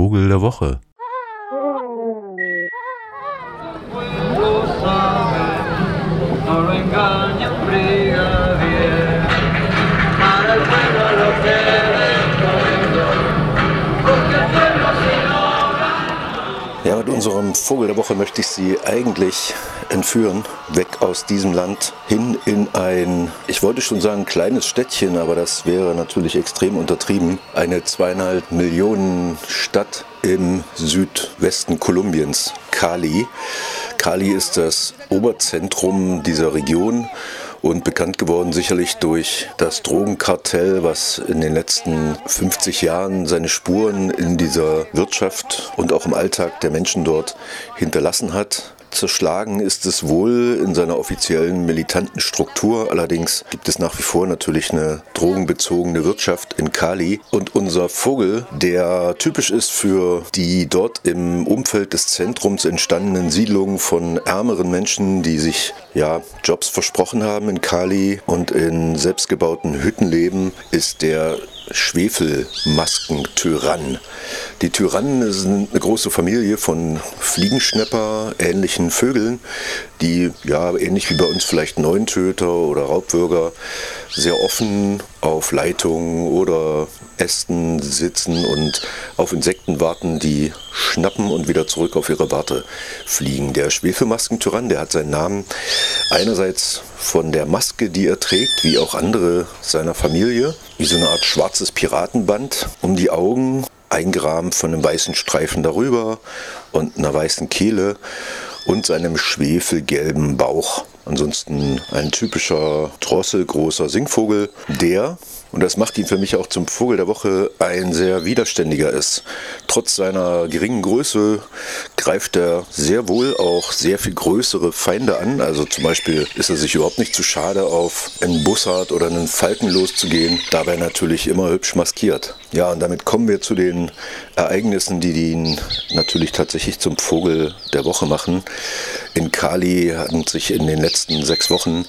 Vogel der Woche. Unserem Vogel der Woche möchte ich Sie eigentlich entführen, weg aus diesem Land, hin in ein, ich wollte schon sagen, kleines Städtchen, aber das wäre natürlich extrem untertrieben, eine zweieinhalb Millionen Stadt im Südwesten Kolumbiens, Cali. Cali ist das Oberzentrum dieser Region und bekannt geworden sicherlich durch das Drogenkartell, was in den letzten 50 Jahren seine Spuren in dieser Wirtschaft und auch im Alltag der Menschen dort hinterlassen hat. Zerschlagen ist es wohl in seiner offiziellen militanten Struktur. Allerdings gibt es nach wie vor natürlich eine drogenbezogene Wirtschaft in Cali. Und unser Vogel, der typisch ist für die dort im Umfeld des Zentrums entstandenen Siedlungen von ärmeren Menschen, die sich ja Jobs versprochen haben in Cali und in selbstgebauten Hütten leben, ist der Schwefelmaskentyrann. Die Tyrannen sind eine große Familie von Fliegenschnepper, ähnlichen Vögeln, die ja ähnlich wie bei uns vielleicht Neuntöter oder Raubwürger sehr offen auf Leitungen oder Ästen sitzen und auf Insekten warten, die schnappen und wieder zurück auf ihre Warte fliegen. Der Schwefelmaskentyrann, der hat seinen Namen einerseits von der Maske, die er trägt, wie auch andere seiner Familie, wie so eine Art schwarzes Piratenband um die Augen, eingerahmt von einem weißen Streifen darüber und einer weißen Kehle und seinem schwefelgelben Bauch. Ansonsten ein typischer drosselgroßer Singvogel, der und das macht ihn für mich auch zum Vogel der Woche ein sehr widerständiger ist. Trotz seiner geringen Größe greift er sehr wohl auch sehr viel größere Feinde an. Also zum Beispiel ist er sich überhaupt nicht zu schade, auf einen Bussard oder einen Falken loszugehen. Dabei natürlich immer hübsch maskiert. Ja, und damit kommen wir zu den Ereignissen, die ihn natürlich tatsächlich zum Vogel der Woche machen. In Cali hatten sich in den letzten sechs Wochen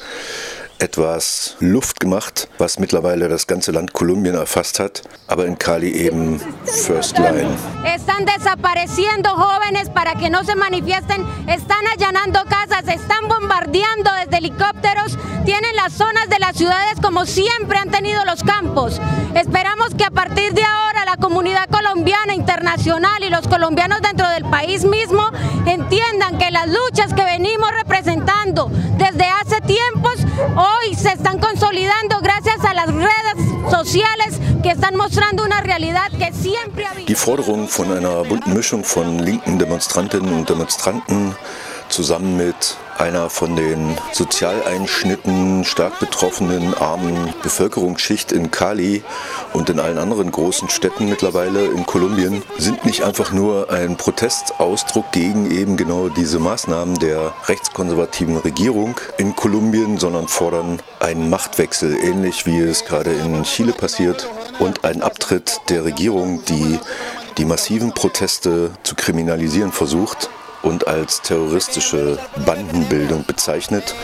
etwas Luft gemacht, was mittlerweile das ganze Land Kolumbien erfasst hat, aber in Cali eben First Line. Están desapareciendo jóvenes para que no se manifiesten, están allanando casas, están bombardeando desde helicópteros, tienen las zonas de las ciudades como siempre han tenido los campos. Esperamos que a partir de ahora la comunidad colombiana internacional y los colombianos dentro del país mismo entiendan que las luchas que venimos representando desde hace tiempos hoy se están consolidando gracias a las redes sociales que están mostrando una realidad que siempre ha Die Forderung von einer bunten Mischung von linken Demonstrantinnen und Demonstranten zusammen mit einer von den Sozialeinschnitten stark betroffenen armen Bevölkerungsschicht in Cali und in allen anderen großen Städten mittlerweile in Kolumbien sind nicht einfach nur ein Protestausdruck gegen eben genau diese Maßnahmen der rechtskonservativen Regierung in Kolumbien, sondern fordern einen Machtwechsel, ähnlich wie es gerade in Chile passiert, und einen Abtritt der Regierung, die die massiven Proteste zu kriminalisieren versucht und als terroristische Bandenbildung bezeichnet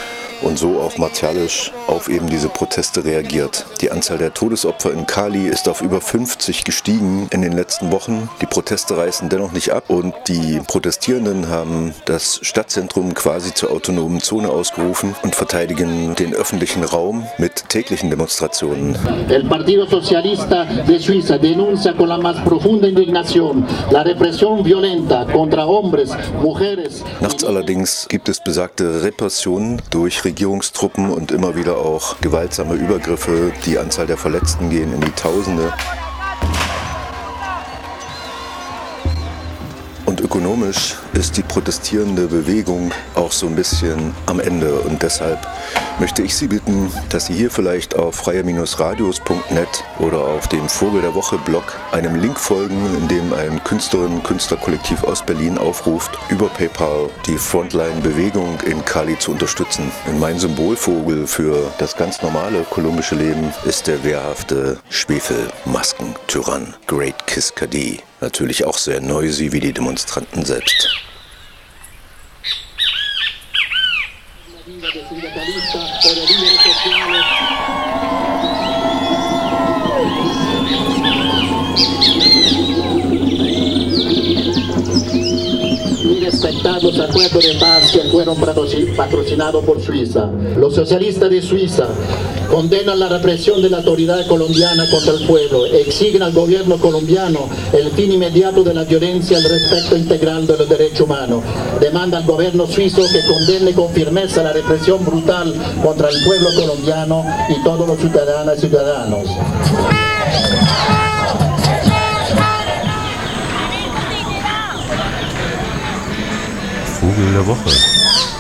und so auch martialisch auf eben diese Proteste reagiert. Die Anzahl der Todesopfer in Cali ist auf über 50 gestiegen in den letzten Wochen. Die Proteste reißen dennoch nicht ab und die Protestierenden haben das Stadtzentrum quasi zur autonomen Zone ausgerufen und verteidigen den öffentlichen Raum mit täglichen Demonstrationen. El Partido Socialista de Suiza denuncia con la más profunda indignación la represión violenta contra hombres, mujeres. Nachts allerdings gibt es besagte Repressionen durch Regierungstruppen und immer wieder auch gewaltsame Übergriffe. Die Anzahl der Verletzten gehen in die Tausende. Und ökonomisch ist die protestierende Bewegung auch so ein bisschen am Ende. Und deshalb möchte ich Sie bitten, dass Sie hier vielleicht auf freier-radios.net oder auf dem Vogel der Woche Blog einem Link folgen, in dem ein Künstlerinnen- und Künstlerkollektiv aus Berlin aufruft, über PayPal die Frontline-Bewegung in Cali zu unterstützen. Und mein Symbolvogel für das ganz normale kolumbische Leben ist der wehrhafte Schwefelmasken-Tyrann Great Kiskadi. Natürlich auch sehr noisy wie die Demonstranten selbst. Respetamos acuerdo de paz fueron patrocinados por Suiza. Los socialistas de Suiza condenan la represión de la autoridad colombiana contra el pueblo, exigen al gobierno colombiano el fin inmediato de la violencia al respecto integral de los derechos humanos. Demanda al gobierno suizo que condene con firmeza la represión brutal contra el pueblo colombiano y todos los ciudadanos y ciudadanos. Vogel der Woche.